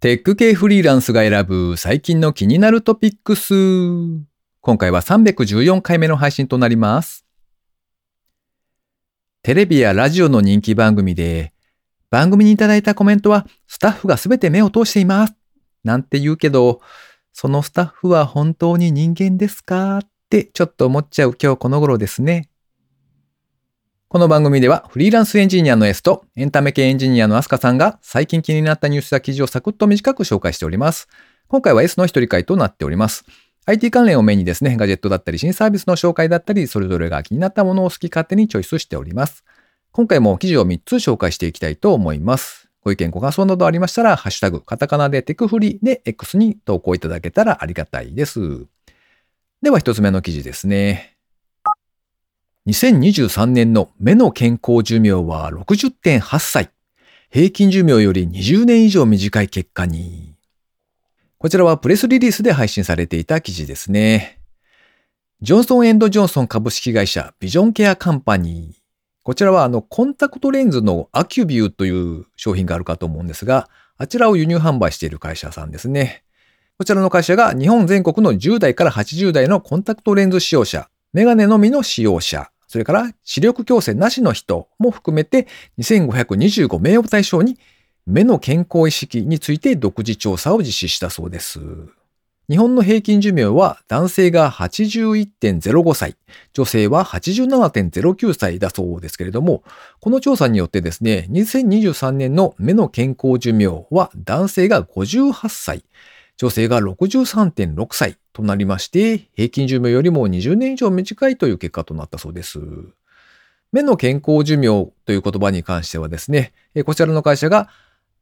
テック系フリーランスが選ぶ最近の気になるトピックス。今回は314回目の配信となります。テレビやラジオの人気番組で、番組にいただいたコメントはスタッフがすべて目を通しています。なんて言うけど、そのスタッフは本当に人間ですか？ってちょっと思っちゃう今日この頃ですね。この番組ではフリーランスエンジニアの S とエンタメ系エンジニアのアスカさんが最近気になったニュースや記事をサクッと短く紹介しております。今回は S の一人会となっております。IT 関連をメインにですね、ガジェットだったり新サービスの紹介だったり、それぞれが気になったものを好き勝手にチョイスしております。今回も記事を3つ紹介していきたいと思います。ご意見ご感想などありましたら、ハッシュタグ、カタカナでテクフリで X に投稿いただけたらありがたいです。では一つ目の記事ですね。2023年の目の健康寿命は60.8歳。平均寿命より20年以上短い結果に。こちらはプレスリリースで配信されていた記事ですね。ジョンソンジョンソン株式会社ビジョンケアカンパニー。こちらはあのコンタクトレンズのアキュビューという商品があるかと思うんですが、あちらを輸入販売している会社さんですね。こちらの会社が日本全国の10代から80代のコンタクトレンズ使用者、メガネのみの使用者、それから視力矯正なしの人も含めて2525名を対象に目の健康意識について独自調査を実施したそうです。日本の平均寿命は男性が81.05歳、女性は87.09歳だそうですけれども、この調査によってですね、2023年の目の健康寿命は男性が58歳、女性が63.6歳となりまして、平均寿命よりも20年以上短いという結果となったそうです。目の健康寿命という言葉に関してはですね、こちらの会社が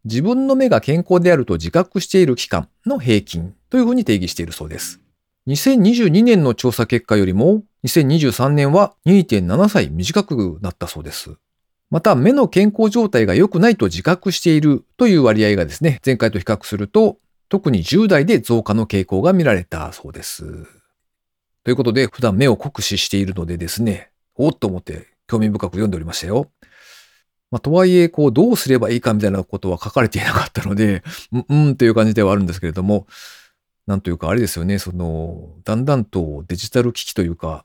自分の目が健康であると自覚している期間の平均というふうに定義しているそうです。2022年の調査結果よりも2023年は2.7歳短くなったそうです。また、目の健康状態が良くないと自覚しているという割合がですね、前回と比較すると特に10代で増加の傾向が見られたそうです。ということで、普段目を酷使しているのでですね、おっと思って興味深く読んでおりましたよ。まあ、とはいえ、こう、どうすればいいかみたいなことは書かれていなかったので、うん、うんという感じではあるんですけれども、なんというかあれですよね、その、だんだんとデジタル機器というか、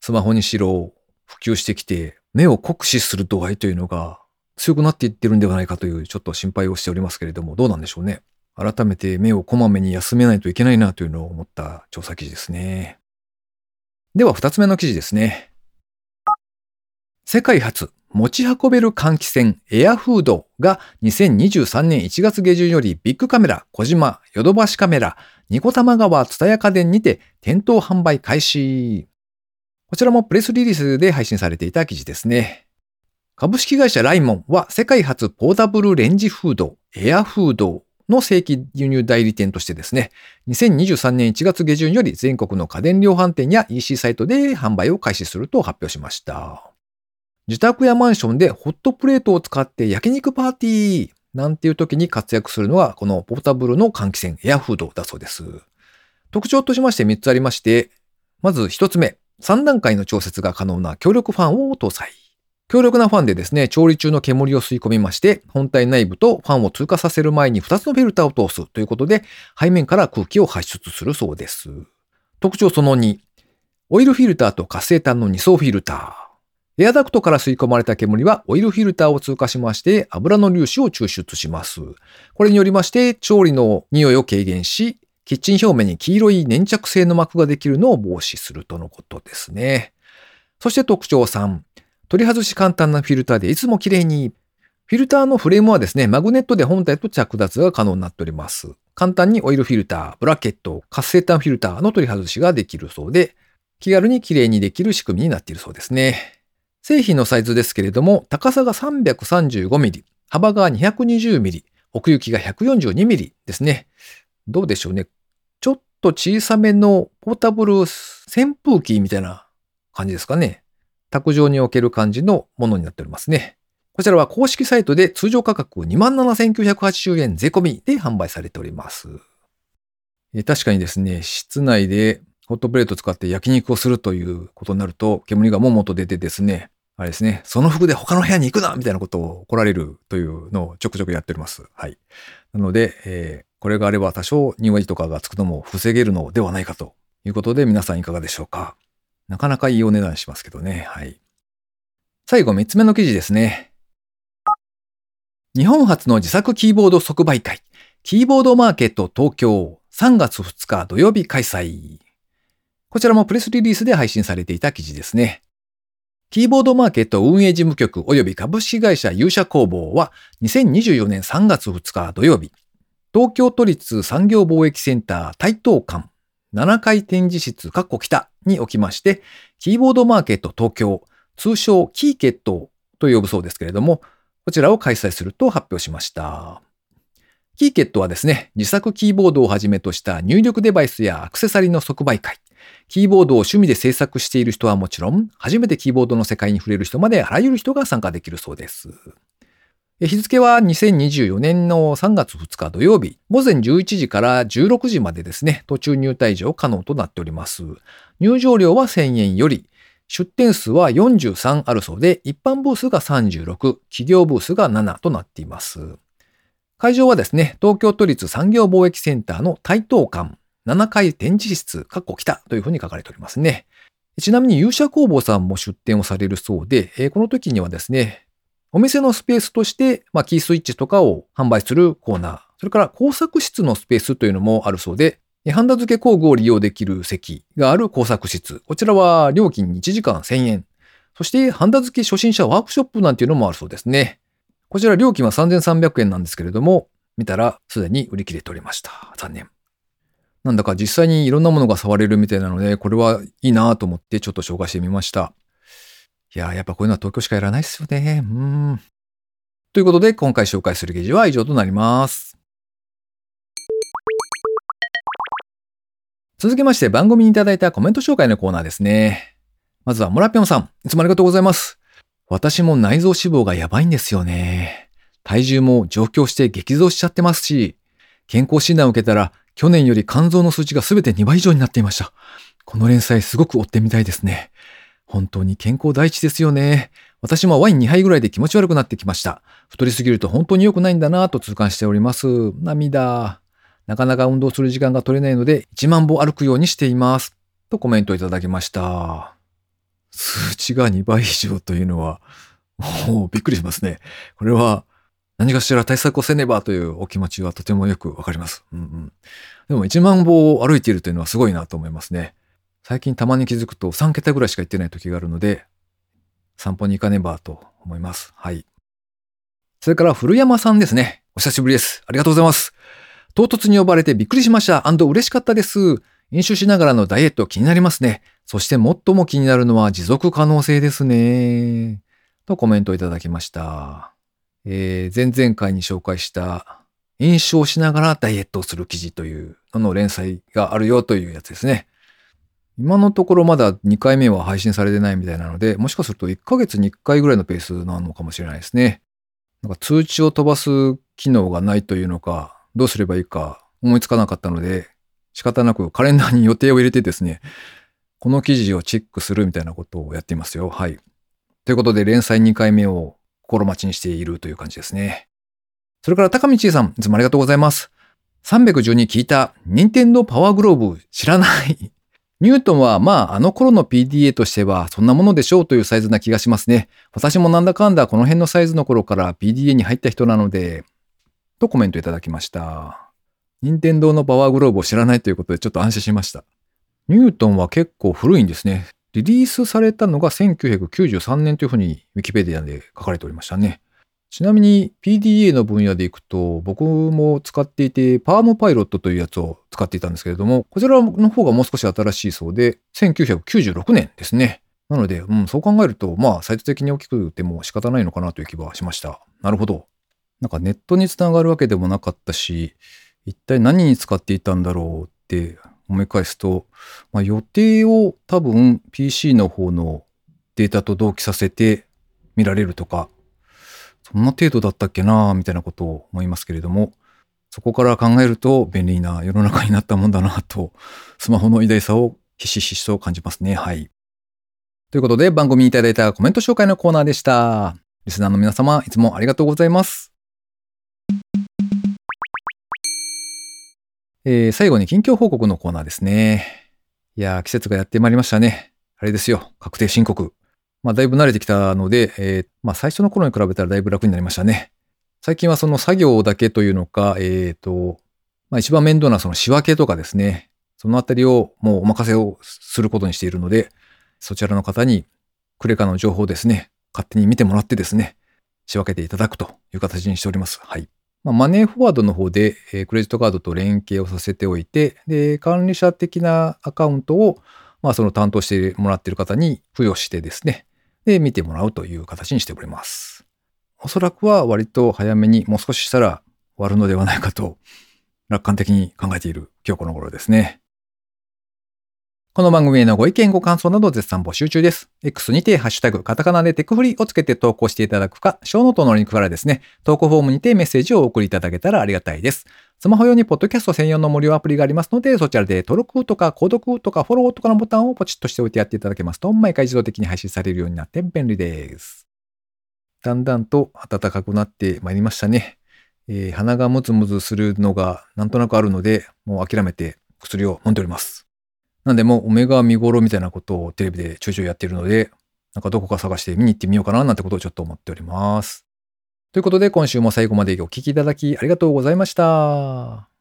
スマホにしろ普及してきて、目を酷使する度合いというのが強くなっていってるんではないかというちょっと心配をしておりますけれども、どうなんでしょうね。改めて目をこまめに休めないといけないなというのを思った調査記事ですね。では二つ目の記事ですね。世界初持ち運べる換気扇エアフードが2023年1月下旬よりビッグカメラ、小島、ヨドバシカメラ、ニコタマ川ツタヤ家電にて店頭販売開始。こちらもプレスリリースで配信されていた記事ですね。株式会社ライモンは世界初ポータブルレンジフード、エアフードの正規輸入代理店としてですね、2023年1月下旬より全国の家電量販店や EC サイトで販売を開始すると発表しました。自宅やマンションでホットプレートを使って焼肉パーティーなんていう時に活躍するのはこのポータブルの換気扇エアフードだそうです。特徴としまして3つありまして、まず1つ目、3段階の調節が可能な強力ファンを搭載。強力なファンでですね、調理中の煙を吸い込みまして、本体内部とファンを通過させる前に2つのフィルターを通すということで、背面から空気を発出するそうです。特徴その2、オイルフィルターと活性炭の2層フィルター。エアダクトから吸い込まれた煙はオイルフィルターを通過しまして油の粒子を抽出します。これによりまして調理の匂いを軽減し、キッチン表面に黄色い粘着性の膜ができるのを防止するとのことですね。そして特徴3、取り外し簡単なフィルターでいつも綺麗に。フィルターのフレームはですね、マグネットで本体と着脱が可能になっております。簡単にオイルフィルター、ブラケット、活性炭フィルターの取り外しができるそうで、気軽に綺麗にできる仕組みになっているそうですね。製品のサイズですけれども、高さが 335mm、幅が 220mm、奥行きが 142mm ですね。どうでしょうね。ちょっと小さめのポータブル扇風機みたいな感じですかね。卓上に置ける感じのものになっておりますね。こちらは公式サイトで通常価格27,980円税込みで販売されております。確かにですね、室内でホットプレート使って焼肉をするということになると、煙がももと出てですね、あれですね、その服で他の部屋に行くなみたいなことを怒られるというのをちょくちょくやっております。はい。なので、えー、これがあれば多少庭字とかがつくのも防げるのではないかということで皆さんいかがでしょうか？なかなかいいお値段しますけどね。はい。最後3つ目の記事ですね。日本初の自作キーボード即売会、キーボードマーケット東京3月2日土曜日開催。こちらもプレスリリースで配信されていた記事ですね。キーボードマーケット運営事務局及び株式会社勇者工房は2024年3月2日土曜日、東京都立産業貿易センター台東館7階展示室括弧北におきまして、キーボードマーケット東京、通称キーケットと呼ぶそうですけれども、こちらを開催すると発表しました。キーケットはですね、自作キーボードをはじめとした入力デバイスやアクセサリーの即売会、キーボードを趣味で制作している人はもちろん、初めてキーボードの世界に触れる人まであらゆる人が参加できるそうです。日付は2024年の3月2日土曜日、午前11時から16時までですね、途中入退場可能となっております。入場料は1000円より、出店数は43あるそうで、一般ブースが36、企業ブースが7となっています。会場はですね、東京都立産業貿易センターの台東館7階展示室、かっこ北というふうに書かれておりますね。ちなみに勇者工房さんも出展をされるそうで、この時にはですね、お店のスペースとして、まあ、キースイッチとかを販売するコーナー、それから工作室のスペースというのもあるそうで、ハンダ付け工具を利用できる席がある工作室。こちらは料金1時間1000円。そして、ハンダ付け初心者ワークショップなんていうのもあるそうですね。こちら料金は3300円なんですけれども、見たらすでに売り切れておりました。残念。なんだか実際にいろんなものが触れるみたいなので、これはいいなと思ってちょっと紹介してみました。いややっぱこういうのは東京しかやらないっすよね。うん。ということで、今回紹介する記事は以上となります。続きまして番組にいただいたコメント紹介のコーナーですね。まずはモラピョンさん、いつもありがとうございます。私も内臓脂肪がやばいんですよね。体重も上京して激増しちゃってますし、健康診断を受けたら去年より肝臓の数値がすべて2倍以上になっていました。この連載すごく追ってみたいですね。本当に健康第一ですよね。私もワイン2杯ぐらいで気持ち悪くなってきました。太りすぎると本当に良くないんだなぁと痛感しております。涙。なかなか運動する時間が取れないので1万歩歩くようにしています。とコメントいただきました。数値が2倍以上というのは、もうびっくりしますね。これは何かしら対策をせねばというお気持ちはとてもよくわかります。うんうん。でも1万歩を歩いているというのはすごいなと思いますね。最近たまに気づくと3桁ぐらいしか行ってない時があるので、散歩に行かねばと思います。はい。それから古山さんですね。お久しぶりです。ありがとうございます。唐突に呼ばれてびっくりしました。嬉しかったです。飲酒しながらのダイエット気になりますね。そして最も気になるのは持続可能性ですね。とコメントをいただきました。えー、前々回に紹介した飲酒をしながらダイエットをする記事というのの連載があるよというやつですね。今のところまだ2回目は配信されてないみたいなので、もしかすると1ヶ月に1回ぐらいのペースなのかもしれないですね。なんか通知を飛ばす機能がないというのか、どうすればいいか思いつかなかったので、仕方なくカレンダーに予定を入れてですね、この記事をチェックするみたいなことをやっていますよ。はい。ということで連載2回目を心待ちにしているという感じですね。それから高道さん、いつもありがとうございます。312聞いた、任天堂パワーグローブ知らない。ニュートンはまああの頃の PDA としてはそんなものでしょうというサイズな気がしますね。私もなんだかんだこの辺のサイズの頃から PDA に入った人なので、とコメントいただきました。任天堂のパワーグローブを知らないということでちょっと安心しました。ニュートンは結構古いんですね。リリースされたのが1993年というふうにウィキペディアで書かれておりましたね。ちなみに PDA の分野でいくと僕も使っていてパームパイロットというやつを使っていたんですけれどもこちらの方がもう少し新しいそうで1996年ですね。なので、うん、そう考えるとまあサイズ的に大きくても仕方ないのかなという気はしました。なるほど。なんかネットにつながるわけでもなかったし一体何に使っていたんだろうって思い返すと、まあ、予定を多分 PC の方のデータと同期させて見られるとか、そんな程度だったっけなみたいなことを思いますけれども、そこから考えると便利な世の中になったもんだなと、スマホの偉大さをひしひしと感じますね。はい。ということで番組にいただいたコメント紹介のコーナーでした。リスナーの皆様、いつもありがとうございます。えー最後に近況報告のコーナーですね。いやー、季節がやってまいりましたね。あれですよ、確定申告。まあ、だいぶ慣れてきたので、えーまあ、最初の頃に比べたらだいぶ楽になりましたね。最近はその作業だけというのか、えっ、と、まあ、一番面倒なその仕分けとかですね。そのあたりをもうお任せをすることにしているので、そちらの方にクレカの情報をですね、勝手に見てもらってですね、仕分けていただくという形にしております。はい。まあ、マネーフォワードの方で、えークレジットカードと連携をさせておいて、で、管理者的なアカウントを、まあ、その担当してもらっている方に付与してですね、で、見てもらうという形にしております。おそらくは割と早めにもう少ししたら終わるのではないかと、楽観的に考えている今日この頃ですね。この番組へのご意見ご感想など絶賛募集中です。X にてハッシュタグカタカナでテクフリをつけて投稿していただくか、ショーノートのリンクからですね、投稿フォームにてメッセージをお送りいただけたらありがたいです。スマホ用にポッドキャスト専用の無料アプリがありますので、そちらで登録とか購読とかフォローとかのボタンをポチッとしておいてやっていただけますと、毎回自動的に配信されるようになって便利です。だんだんと暖かくなってまいりましたね。えー鼻がムズムズするのがなんとなくあるので、もう諦めて薬を飲んでおります。なんでもうオメガ見頃みたいなことをテレビでちょいちょいやっているので、なんかどこか探して見に行ってみようかななんてことをちょっと思っております。ということで今週も最後までお聞きいただきありがとうございました。